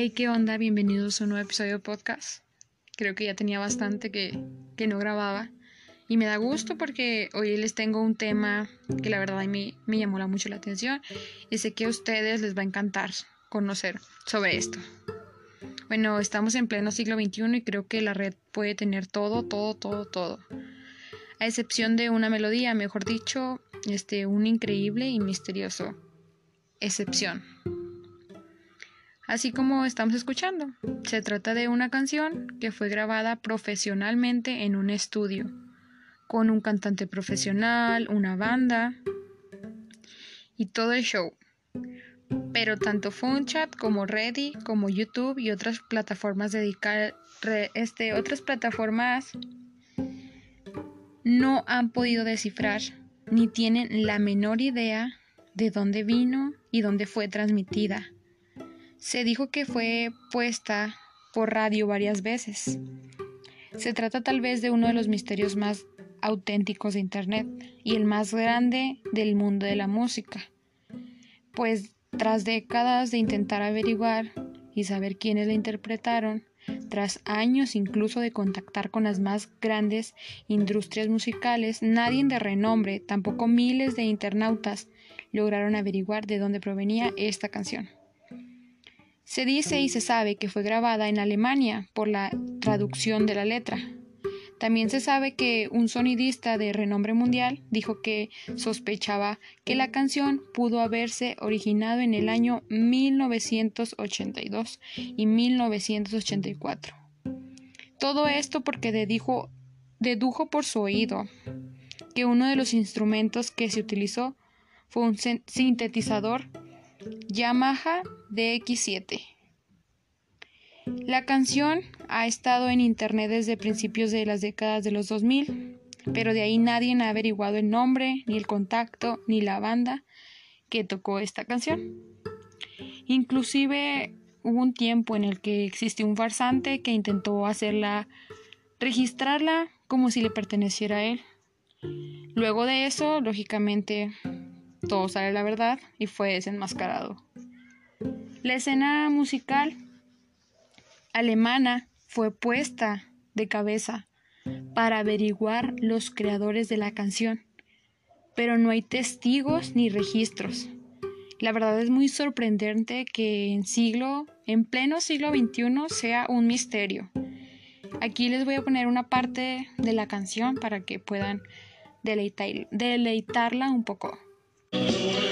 Hey, ¿qué onda? Bienvenidos a un nuevo episodio de podcast. Creo que ya tenía bastante que, que no grababa. Y me da gusto porque hoy les tengo un tema que la verdad a mí me llamó mucho la atención. Y sé que a ustedes les va a encantar conocer sobre esto. Bueno, estamos en pleno siglo XXI y creo que la red puede tener todo, todo, todo, todo. A excepción de una melodía, mejor dicho, este, un increíble y misterioso excepción. Así como estamos escuchando, se trata de una canción que fue grabada profesionalmente en un estudio, con un cantante profesional, una banda y todo el show. Pero tanto Funchat como Ready, como YouTube y otras plataformas dedicadas, este, otras plataformas no han podido descifrar ni tienen la menor idea de dónde vino y dónde fue transmitida se dijo que fue puesta por radio varias veces. Se trata tal vez de uno de los misterios más auténticos de Internet y el más grande del mundo de la música, pues tras décadas de intentar averiguar y saber quiénes la interpretaron, tras años incluso de contactar con las más grandes industrias musicales, nadie de renombre, tampoco miles de internautas, lograron averiguar de dónde provenía esta canción. Se dice y se sabe que fue grabada en Alemania por la traducción de la letra. También se sabe que un sonidista de renombre mundial dijo que sospechaba que la canción pudo haberse originado en el año 1982 y 1984. Todo esto porque dedujo, dedujo por su oído que uno de los instrumentos que se utilizó fue un sintetizador Yamaha DX7. La canción ha estado en internet desde principios de las décadas de los 2000, pero de ahí nadie ha averiguado el nombre, ni el contacto, ni la banda que tocó esta canción. Inclusive hubo un tiempo en el que existió un farsante que intentó hacerla, registrarla como si le perteneciera a él. Luego de eso, lógicamente, todo sale la verdad y fue desenmascarado. La escena musical alemana fue puesta de cabeza para averiguar los creadores de la canción, pero no hay testigos ni registros. La verdad es muy sorprendente que en siglo, en pleno siglo XXI sea un misterio. Aquí les voy a poner una parte de la canción para que puedan deleitarla un poco. Thank you.